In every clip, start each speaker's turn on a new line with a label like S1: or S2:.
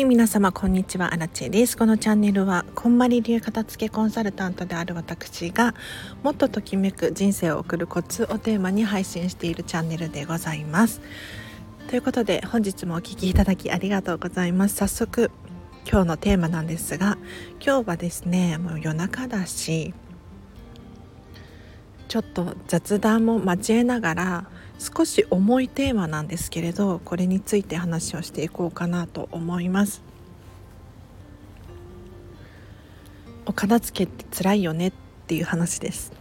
S1: はい皆様こんにちは。アラチェです。このチャンネルはこんまり流片付けコンサルタントである私がもっとときめく人生を送るコツをテーマに配信しているチャンネルでございます。ということで本日もお聴きいただきありがとうございます。早速今日のテーマなんですが今日はですねもう夜中だしちょっと雑談も交えながら少し重いテーマなんですけれどこれについて話をしていこうかなと思います。お片付けって辛いよねっていう話です。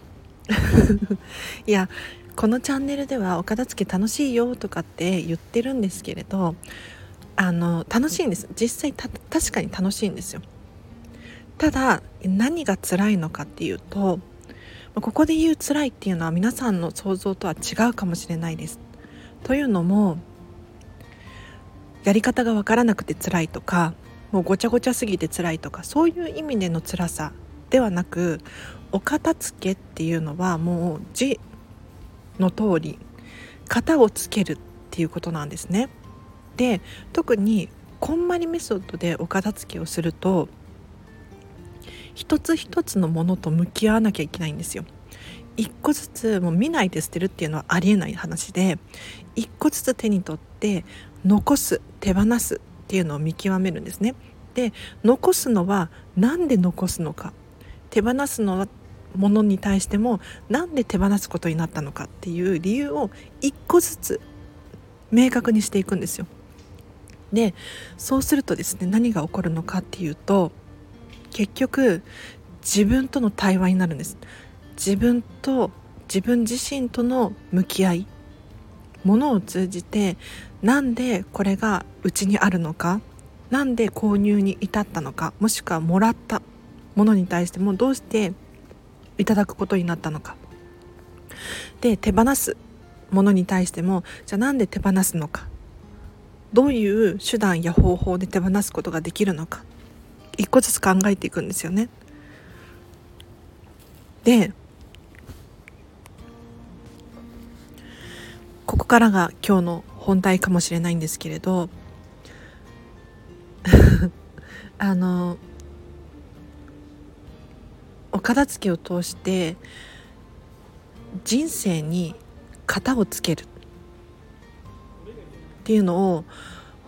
S1: いやこのチャンネルではお片付け楽しいよとかって言ってるんですけれどあの楽しいんです。実際確かに楽しいんですよ。ただ何が辛いのかっていうとここで言う辛いっていうのは皆さんの想像とは違うかもしれないです。というのもやり方がわからなくて辛いとかもうごちゃごちゃすぎて辛いとかそういう意味での辛さではなくお片付けっていうのはもう字の通り型をつけるっていうことなんですね。で特にこんまりメソッドでお片付けをすると一つ一つのものと向き合わなきゃいけないんですよ。一個ずつもう見ないで捨てるっていうのはありえない話で一個ずつ手に取って残す手放すっていうのを見極めるんですね。で残すのは何で残すのか手放すのはものに対しても何で手放すことになったのかっていう理由を一個ずつ明確にしていくんですよ。でそうするとですね何が起こるのかっていうと結局自分との対話になるんです。自分と自分自身との向き合いものを通じてなんでこれがうちにあるのかなんで購入に至ったのかもしくはもらったものに対してもどうしていただくことになったのか。で手放すものに対してもじゃあなんで手放すのか。どういう手段や方法で手放すことができるのか。一個ずつ考えていくんですよね。でここからが今日の本題かもしれないんですけれど あのお片付けを通して人生に型をつけるっていうのを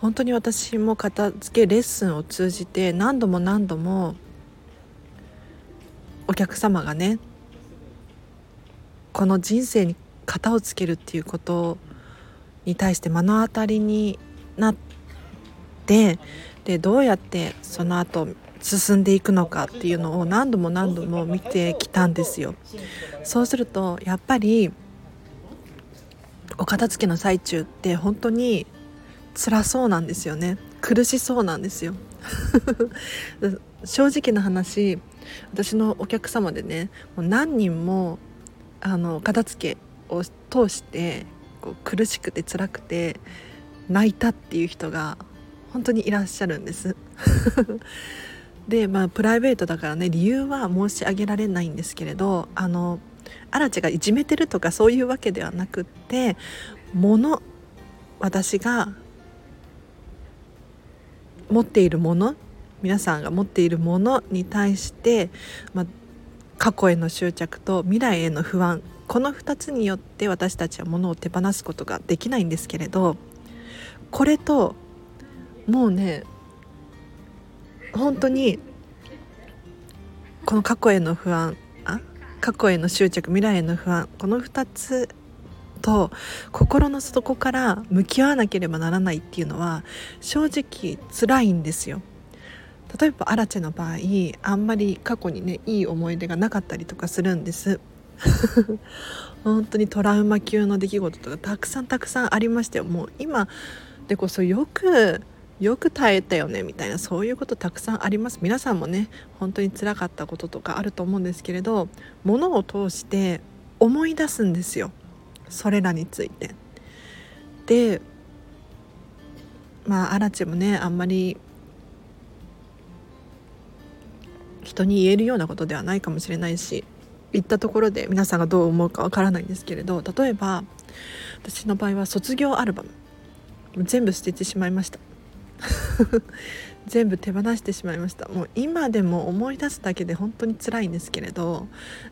S1: 本当に私も片付けレッスンを通じて何度も何度もお客様がねこの人生に型をつけるっていうことに対して目の当たりになってでどうやってその後進んでいくのかっていうのを何度も何度も見てきたんですよ。そうするとやっぱりお片付けの最中って本当に辛そうなんですよね。苦しそうなんですよ。正直な話私のお客様でねもう何人もあの片付けを通してこう苦しくて辛くて泣いたっていう人が本当にいらっしゃるんです。でまあプライベートだからね理由は申し上げられないんですけれどあのアラチがいじめてるとかそういうわけではなくって物私が持っているもの皆さんが持っているものに対して、まあ、過去への執着と未来への不安この2つによって私たちは物を手放すことができないんですけれどこれともうね本当にこの過去への不安あ過去への執着未来への不安この2つと心の底から向き合わなければならないっていうのは正直辛いんですよ。例えばアラチェの場合あんまり過去にねいい思い出がなかったりとかするんです。本当にトラウマ級の出来事とかたくさんたくさんありましたよもう今でこそよくよく耐えたよねみたいなそういうことたくさんあります皆さんもね本当につらかったこととかあると思うんですけれど物を通して思い出すんですよそれらについて。でまあアラチェもねあんまり人に言えるようなことではないかもしれないし言ったところで皆さんがどう思うかわからないんですけれど例えば私の場合は卒業アルバム全部捨ててしまいました 全部手放してしまいましたもう今でも思い出すだけで本当に辛いんですけれど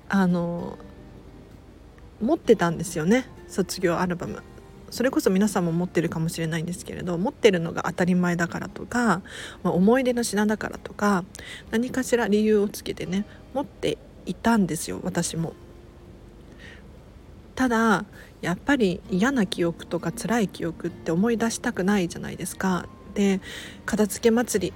S1: あの持ってたんですよね卒業アルバムそれこそ皆さんも持ってるかもしれないんですけれど持ってるのが当たり前だからとか、まあ、思い出の品だからとか何かしら理由をつけてね持っていたんですよ私も。ただやっぱり嫌な記憶とか辛い記憶って思い出したくないじゃないですか。で片付け祭り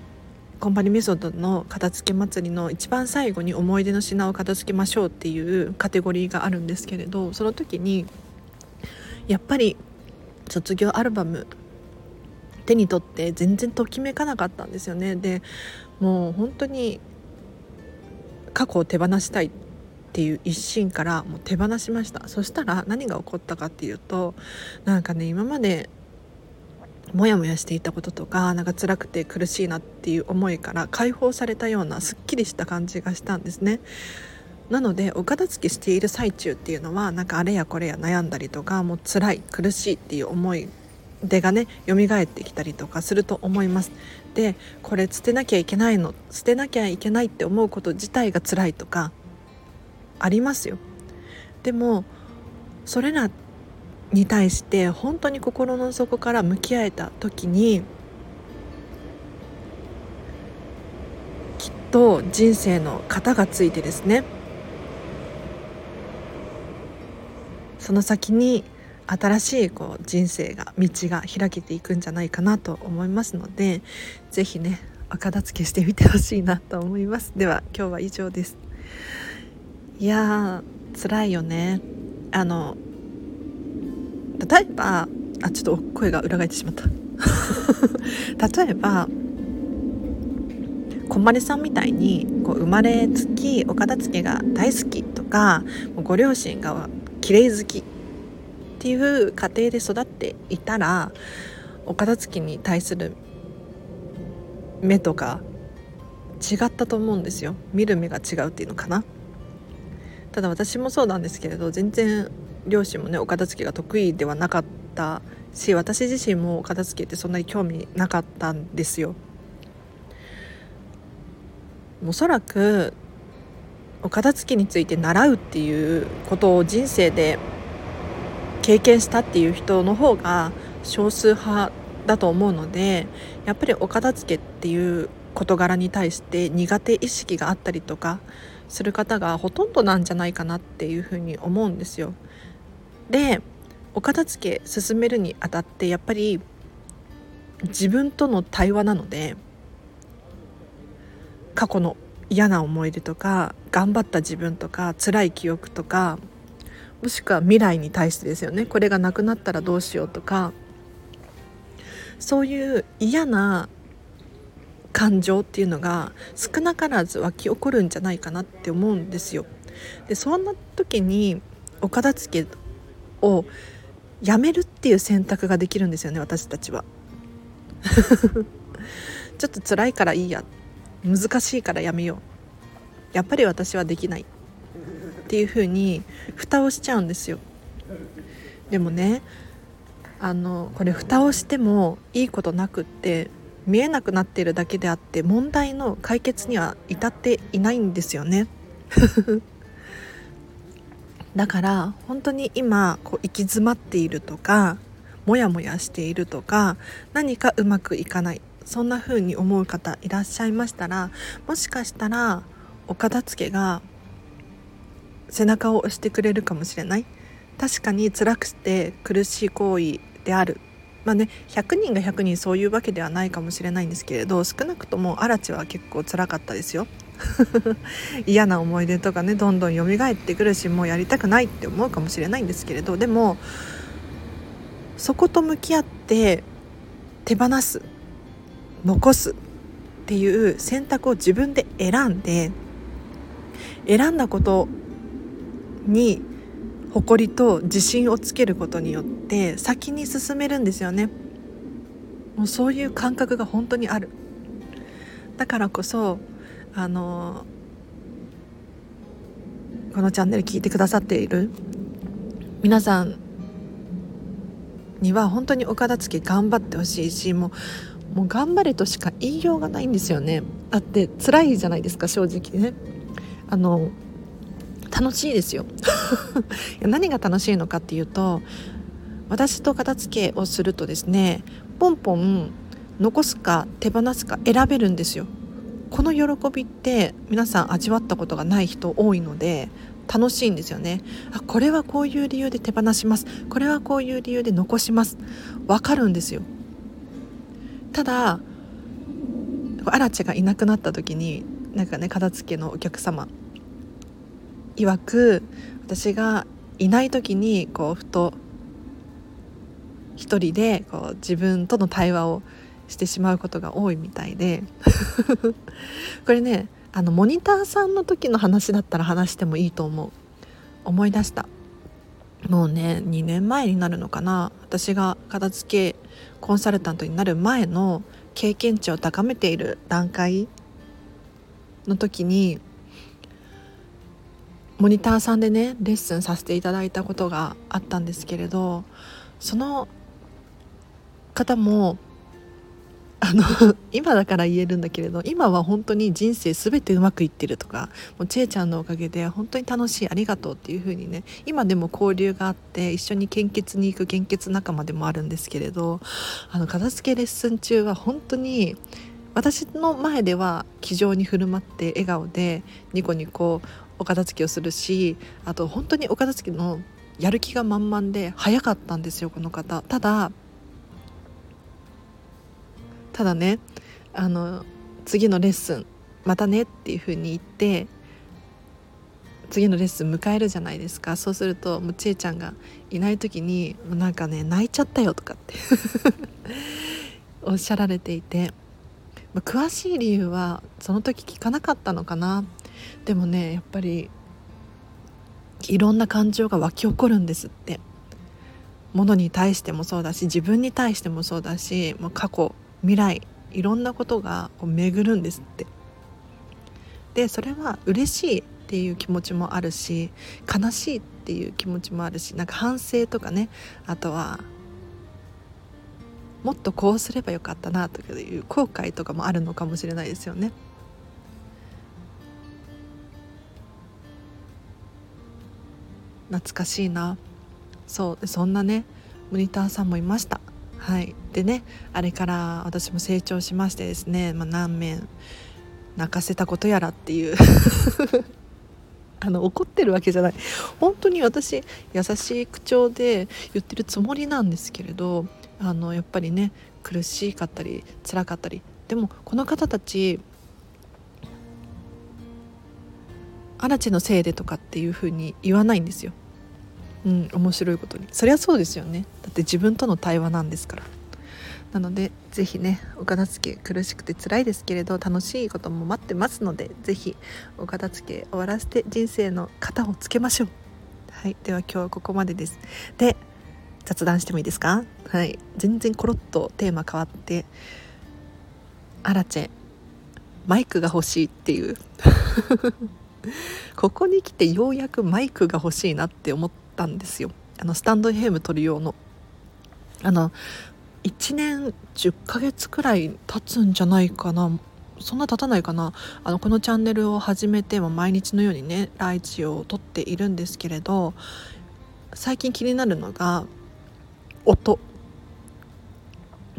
S1: コンパニメソッドの片付け祭りの一番最後に思い出の品を片付けましょうっていうカテゴリーがあるんですけれどその時にやっぱり卒業アルバム手に取って全然ときめかなかったんですよね。でもう本当に過去を手放したいっていう一心からもう手放しました。そしたら何が起こったかっていうとなんかね今までモヤモヤしていたこととかなんか辛くて苦しいなっていう思いから解放されたようなすっきりした感じがしたんですね。なのでお片付けしている最中っていうのはなんかあれやこれや悩んだりとかもう辛い苦しいっていう思い出がね蘇ってきたりとかすると思いますでこれ捨てなきゃいけないの捨てなきゃいけないって思うこと自体が辛いとかありますよでもそれらに対して本当に心の底から向き合えた時にきっと人生の型がついてですね。その先に新しいこう人生が道が開けていくんじゃないかなと思いますので是非ねお片付けしてみてほしいなと思います。では今日は以上です。いやー辛いよね。あの例えばあちょっと声が裏返ってしまった。例えばこんまりさんみたいにこう生まれつきお片付けが大好きとかご両親が綺麗好きっていう家庭で育っていたらお片付けに対する目とか違ったと思うんですよ。見る目が違うっていうのかな。ただ私もそうなんですけれど全然両親もねお片付けが得意ではなかったし私自身もお片付けってそんなに興味なかったんですよおそらくお片付けについて習うっていうことを人生で経験したっていう人の方が少数派だと思うのでやっぱりお片付けっていう事柄に対して苦手意識があったりとかする方がほとんどなんじゃないかなっていうふうに思うんですよ。でお片付け進めるにあたってやっぱり自分との対話なので過去の嫌な思い出とか頑張った自分とか辛い記憶とかもしくは未来に対してですよねこれがなくなったらどうしようとかそういう嫌な感情っていうのが少なからず湧き起こるんじゃないかなって思うんですよ。でそんな時にお片付けをやめるっていう選択ができるんですよね私たちは。ちょっと辛いからいいや。難しいからやめよう。やっぱり私はできないっていうふうに蓋をしちゃうんですよ。でもねあのこれ蓋をしてもいいことなくって見えなくなってるだけであって問題の解決には至っていないんですよね。だから本当に今こう行き詰まっているとかモヤモヤしているとか何かうまくいかないそんな風に思う方いらっしゃいましたらもしかしたらお片付けが背中を押してくれるかもしれない。確かに辛くて苦しい行為である。まあね100人が100人そういうわけではないかもしれないんですけれど少なくともアラチは結構辛かったですよ。嫌な思い出とかねどんどん蘇ってくるしもうやりたくないって思うかもしれないんですけれどでもそこと向き合って手放す残すっていう選択を自分で選んで選んだことに誇りと自信をつけることによって先に進めるんですよね。もうそういう感覚が本当にある。だからこそあのこのチャンネル聞いてくださっている皆さんには本当にお片付け頑張ってほしいしもうもう頑張れとしか言いようがないんですよね。だって辛いじゃないですか正直ね。あの楽しいですよ。何が楽しいのかっていうと私と片付けをするとですねポンポン残すか手放すか選べるんですよ。この喜びって皆さん味わったことがない人多いので楽しいんですよね。あこれはこういう理由で手放します。これはこういう理由で残します。わかるんですよ。ただアラチがいなくなった時になんかね片付けのお客様曰く私がいない時にこうふと一人でこう自分との対話をしてしまうことが多いみたいで。これねあのモニターさんの時の話だったら話してもいいと思う。思い出した。もうね2年前になるのかな。私が片付けコンサルタントになる前の経験値を高めている段階の時にモニターさんでねレッスンさせていただいたことがあったんですけれどその方もあの今だから言えるんだけれど今は本当に人生全てうまくいってるとかもうちえちゃんのおかげで本当に楽しいありがとうっていう風にね今でも交流があって一緒に献血に行く献血仲間でもあるんですけれどあの片付けレッスン中は本当に私の前では気丈に振る舞って笑顔でニコニコお片付けをするしあと本当にお片付けのやる気が満々で早かったんですよこの方。ただただねあの次のレッスンまたねっていう風に言って次のレッスン迎えるじゃないですか。そうするともうちえちゃんがいない時になんかね泣いちゃったよとかって おっしゃられていて、まあ、詳しい理由はその時聞かなかったのかな。でもねやっぱりいろんな感情が湧き起こるんですって。ものに対してもそうだし自分に対してもそうだしもう過去未来いろんなことがこう巡るんですって。でそれは嬉しいっていう気持ちもあるし悲しいっていう気持ちもあるしなんか反省とかね。あとはもっとこうすればよかったなという後悔とかもあるのかもしれないですよね。懐かしいな。そうそんなねモニターさんもいました。はい。でねあれから私も成長しましてですね、まあ、何面泣かせたことやらっていう。あの怒ってるわけじゃない。本当に私優しい口調で言ってるつもりなんですけれどあのやっぱりね苦しかったり辛かったりでもこの方たち嵐のせいでとかっていう風に言わないんですよ。うん面白いことに。そりゃそうですよね。だって自分との対話なんですから。なので是非ねお片付け苦しくて辛いですけれど楽しいことも待ってますので是非お片付け終わらせて人生の型をつけましょう。はい。では今日はここまでです。で雑談してもいいですか？はい。全然コロッとテーマ変わってアラチェマイクが欲しいっていう。ここに来てようやくマイクが欲しいなって思ってたんですよあのスタンド FM 撮る用の。あの1年10ヶ月くらい経つんじゃないかな。そんな経たないかな。あのこのチャンネルを始めても毎日のようにねライチを撮っているんですけれど最近気になるのが音。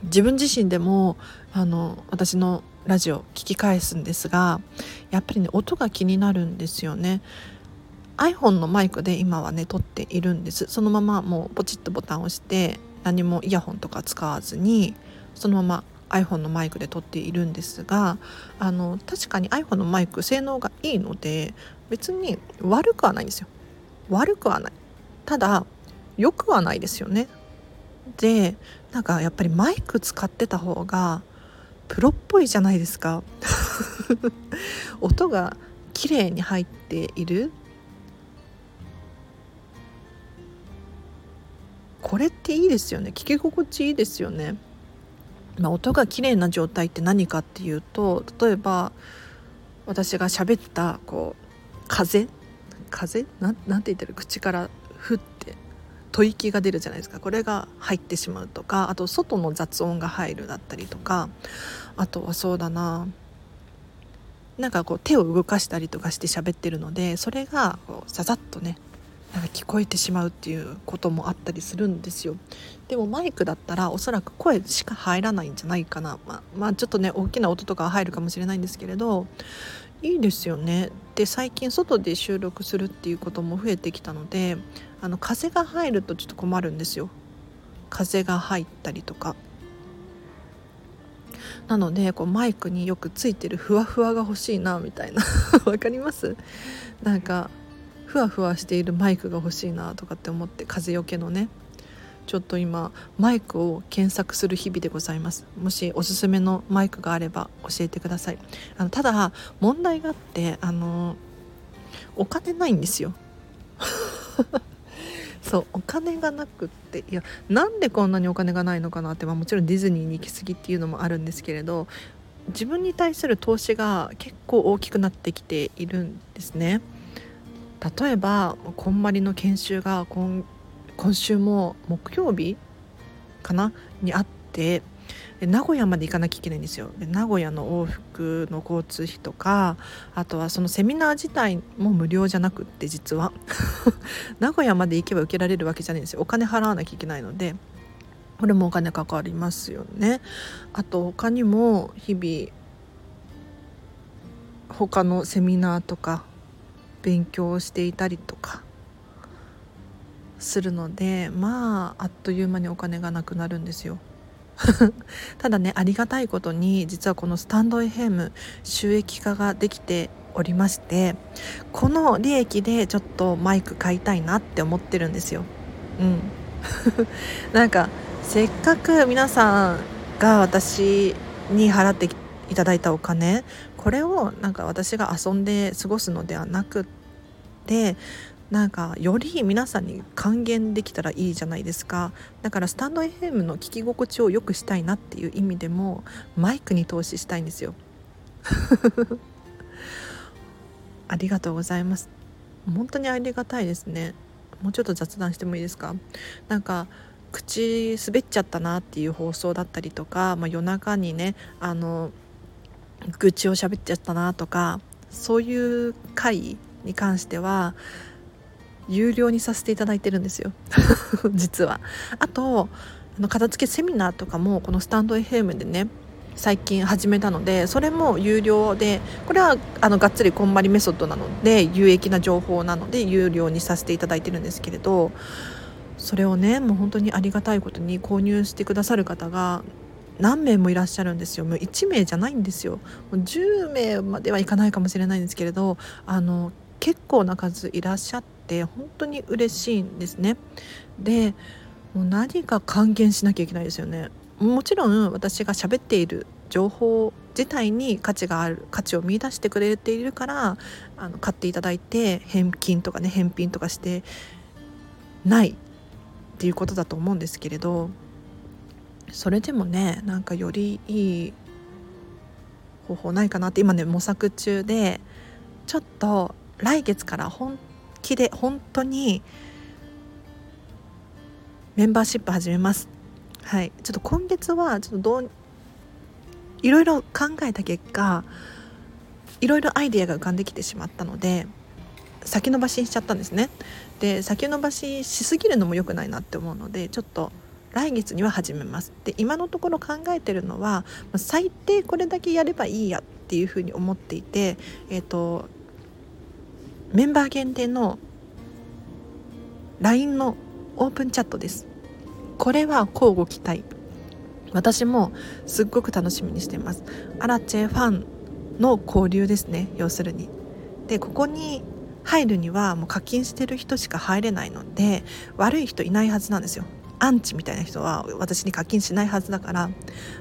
S1: 自分自身でもあの私のラジオ聞き返すんですがやっぱりね音が気になるんですよね。iPhone のマイクで今はね撮っているんです。そのままもうポチッとボタンを押して何もイヤホンとか使わずにそのまま iPhone のマイクで撮っているんですがあの確かに iPhone のマイク性能がいいので別に悪くはないんですよ。悪くはない。ただ良くはないですよね。でなんかやっぱりマイク使ってた方がプロっぽいじゃないですか。音が綺麗に入っている。これっていいですよね。聞き心地いいですよね、まあ、音が綺麗な状態って何かっていうと例えば私が喋ったこう風？風？ななんて言ってる口からふって吐息が出るじゃないですか。これが入ってしまうとかあと外の雑音が入るだったりとかあとはそうだな。なんかこう手を動かしたりとかして喋ってるのでそれがこうさざっとねなんか聞こえてしまうっていうこともあったりするんですよ。でもマイクだったらおそらく声しか入らないんじゃないかな、まあ、まあちょっとね大きな音とか入るかもしれないんですけれどいいですよね。で最近外で収録するっていうことも増えてきたのであの風が入るとちょっと困るんですよ。風が入ったりとか。なのでこうマイクによくついてるふわふわが欲しいなみたいな。わかります？なんかふわふわしているマイクが欲しいなとかって思って風よけのね。ちょっと今マイクを検索する日々でございます。もしおすすめのマイクがあれば教えてください。あのただ問題があってあのお金ないんですよ。そうお金がなくって。いやなんでこんなにお金がないのかなって、まあ、もちろんディズニーに行き過ぎっていうのもあるんですけれど自分に対する投資が結構大きくなってきているんですね。例えばこんまりの研修が今今週も木曜日かな？にあって名古屋まで行かなきゃいけないんですよ。で名古屋の往復の交通費とかあとはそのセミナー自体も無料じゃなくって実は。名古屋まで行けば受けられるわけじゃないんですよ。お金払わなきゃいけないので。これもお金かかりますよね。あと他にも日々他のセミナーとか勉強をしていたりとかするのでまああっという間にお金がなくなるんですよ。ただねありがたいことに実はこのスタンド FM 収益化ができておりましてこの利益でちょっとマイク買いたいなって思ってるんですよ。うん なんかせっかく皆さんが私に払っていただいたお金これをなんか私が遊んで過ごすのではなくってなんかより皆さんに還元できたらいいじゃないですか。だからスタンド FM の聞き心地を良くしたいなっていう意味でもマイクに投資したいんですよ。ありがとうございます。本当にありがたいですね。もうちょっと雑談してもいいですか？なんか口滑っちゃったなっていう放送だったりとか、まあ、夜中にねあの愚痴を喋っちゃったなとかそういう回に関しては有料にさせていただいてるんですよ。実は。あとあの片付けセミナーとかもこのスタンド FM でね最近始めたのでそれも有料でこれはあのがっつりこんまりメソッドなので有益な情報なので有料にさせていただいてるんですけれどそれをねもう本当にありがたいことに購入してくださる方が何名もいらっしゃるんですよもう1名じゃないんですよもう10名まではいかないかもしれないんですけれどあの結構な数いらっしゃって本当に嬉しいんですね。でもう何か還元しなきゃいけないですよね。もちろん私が喋っている情報自体に価値がある価値を見いだしてくれているからあの買っていただいて返金とかね返品とかしてないっていうことだと思うんですけれどそれでもねなんかよりいい方法ないかなって今ね模索中でちょっと来月から本気で本当にメンバーシップ始めます。はい。ちょっと今月はちょっとどういろいろ考えた結果いろいろアイデアが浮かんできてしまったので先延ばしにしちゃったんですね。で先延ばししすぎるのも良くないなって思うのでちょっと来月には始めます。で今のところ考えてるのは最低これだけやればいいやっていうふうに思っていて、えーとメンバー限定の LINE のオープンチャットです。これは交互期待。私もすっごく楽しみにしています。アラチェファンの交流ですね要するに。でここに入るにはもう課金してる人しか入れないので悪い人いないはずなんですよ。アンチみたいな人は私に課金しないはずだから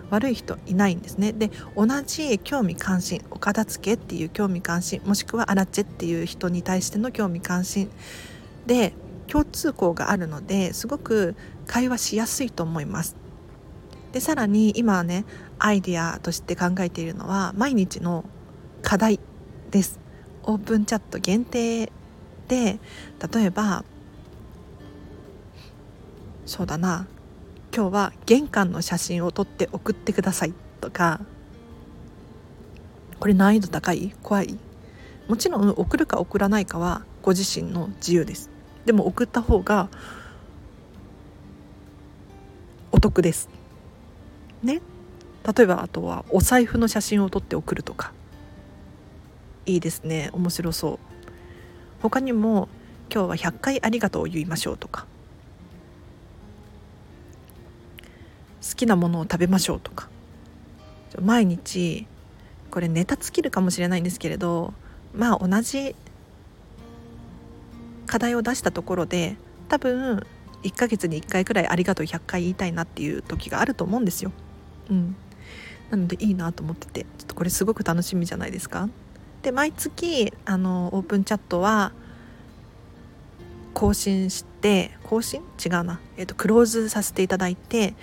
S1: 悪い人いないんですね。で同じ興味関心お片付けっていう興味関心もしくはアラチェっていう人に対しての興味関心。で共通項があるのですごく会話しやすいと思います。でさらに今はねアイデアとして考えているのは毎日の課題です。オープンチャット限定で例えばそうだな。今日は玄関の写真を撮って送ってくださいとか。これ難易度高い？怖い。もちろん送るか送らないかはご自身の自由です。でも送った方がお得です。ね？例えばあとはお財布の写真を撮って送るとか。いいですね。面白そう。他にも今日は100回ありがとうを言いましょうとか。好きなものを食べましょうとか毎日これネタ尽きるかもしれないんですけれどまあ同じ課題を出したところで多分1ヶ月に1回くらいありがとう100回言いたいなっていう時があると思うんですよ。うん、なのでいいなと思っててちょっとこれすごく楽しみじゃないですか。で毎月あのオープンチャットは更新して更新？違うな、えーと、クローズさせていただいて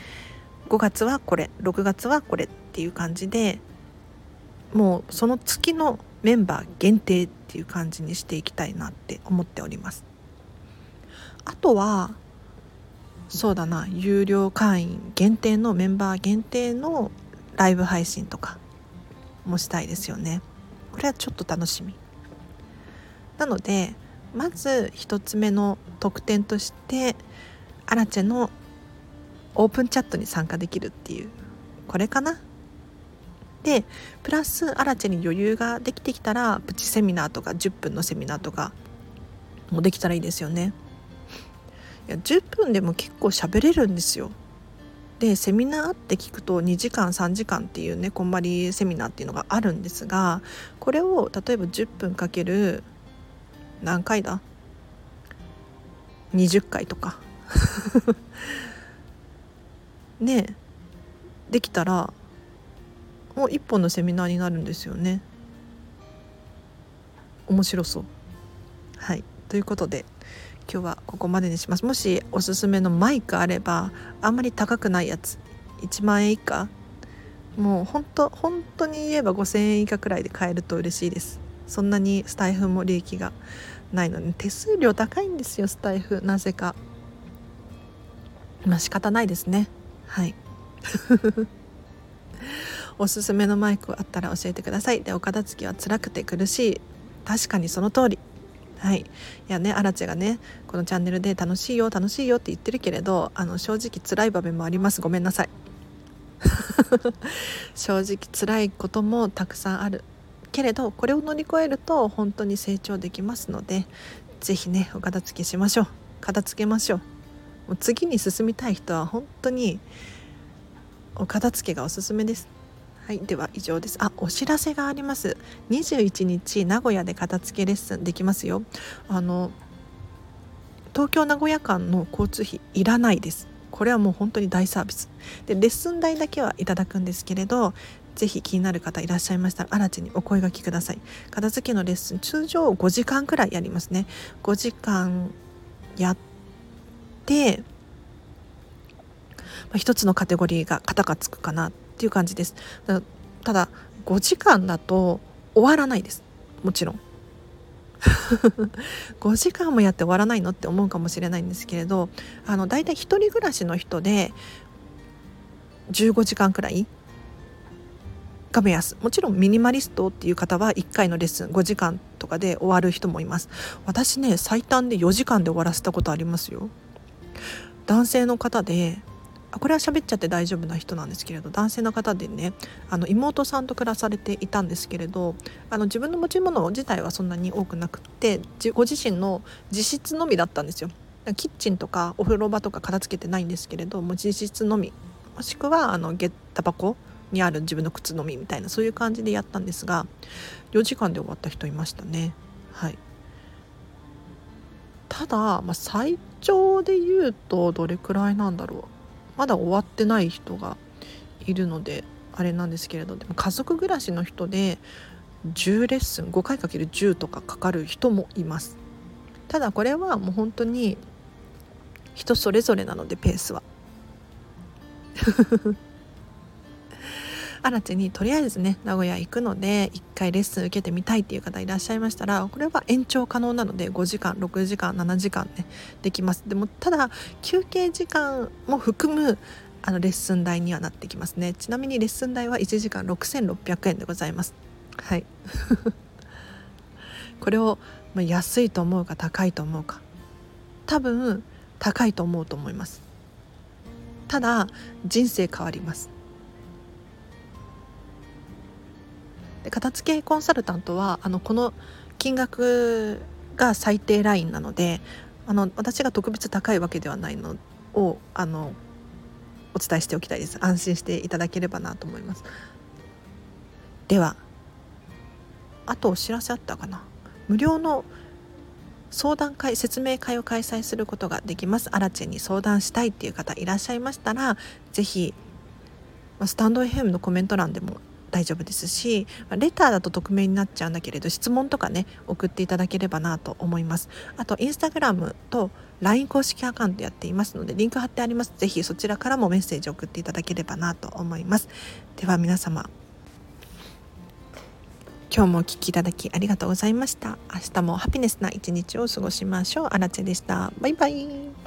S1: 5月はこれ6月はこれっていう感じでもうその月のメンバー限定っていう感じにしていきたいなって思っております。あとはそうだな有料会員限定のメンバー限定のライブ配信とかもしたいですよね。これはちょっと楽しみ。なのでまず1つ目の特典としてアラチェのオープンチャットに参加できるっていう。これかな？でプラスアラチェに余裕ができてきたらプチセミナーとか10分のセミナーとかもできたらいいですよね。いや10分でも結構喋れるんですよ。でセミナーって聞くと2時間3時間っていうねこんまりセミナーっていうのがあるんですがこれを例えば10分かける何回だ？20回とか。ねできたらもう一本のセミナーになるんですよね。面白そう。はい。ということで今日はここまでにします。もしおすすめのマイクあればあんまり高くないやつ1万円以下もう本当本当に言えば5,000円以下くらいで買えると嬉しいです。そんなにスタイフも利益がないので手数料高いんですよスタイフ。なぜか。まあ仕方ないですね。はい。おすすめのマイクあったら教えてください。でお片付けは辛くて苦しい。確かにその通り。はい。いやねアラチェがねこのチャンネルで楽しいよ楽しいよって言ってるけれどあの正直辛い場面もあります。ごめんなさい。正直辛いこともたくさんある。けれどこれを乗り越えると本当に成長できますので是非ねお片付けしましょう。片付けましょう。もう次に進みたい人は本当にお片付けがおすすめですはい、では以上です。あ、お知らせがあります。21日名古屋で片付けレッスンできますよ。あの東京名古屋間の交通費いらないです。これはもう本当に大サービス。でレッスン代だけはいただくんですけれど、ぜひ気になる方いらっしゃいましたら、荒地にお声がけください。片付けのレッスン通常5時間くらいやりますね。5時間やって。まあ、一つのカテゴリーが型がつくかなっていう感じです。ただ5時間だと終わらないです。もちろん。5時間もやって終わらないのって思うかもしれないんですけれどあの大体1人暮らしの人で15時間くらいが目安。もちろんミニマリストっていう方は1回のレッスン5時間とかで終わる人もいます。私ね最短で4時間で終わらせたことありますよ。男性の方でこれは喋っちゃって大丈夫な人なんですけれど男性の方でねあの妹さんと暮らされていたんですけれどあの自分の持ち物自体はそんなに多くなくってご自身の自室のみだったんですよ。キッチンとかお風呂場とか片付けてないんですけれども自室のみもしくはあの下駄箱にある自分の靴のみみたいなそういう感じでやったんですが4時間で終わった人いましたね。はいただ、まあ、最長で言うとどれくらいなんだろう。まだ終わってない人がいるのであれなんですけれどでも家族暮らしの人で10レッスン5回かける10とかかかる人もいます。ただこれはもう本当に人それぞれなのでペースは。アラチェにとりあえずね名古屋行くので1回レッスン受けてみたいっていう方いらっしゃいましたらこれは延長可能なので5時間6時間7時間ねできます。でもただ休憩時間も含むあのレッスン代にはなってきますね。ちなみにレッスン代は1時間6600円でございます。はい。これを安いと思うか高いと思うか。多分高いと思うと思います。ただ人生変わります。で片付けコンサルタントはあのこの金額が最低ラインなのであの私が特別高いわけではないのをあのお伝えしておきたいです。安心していただければなと思います。ではあとお知らせあったかな。無料の相談会説明会を開催することができます。アラチェに相談したいっていう方いらっしゃいましたら是非スタンド FM のコメント欄でも大丈夫ですしレターだと匿名になっちゃうんだけれど質問とかね送っていただければなと思います。あとインスタグラムと LINE 公式アカウントやっていますのでリンク貼ってあります。是非そちらからもメッセージ送っていただければなと思います。では皆様今日もお聴きいただきありがとうございました。明日もハピネスな一日を過ごしましょう。あらでした。バイバイ。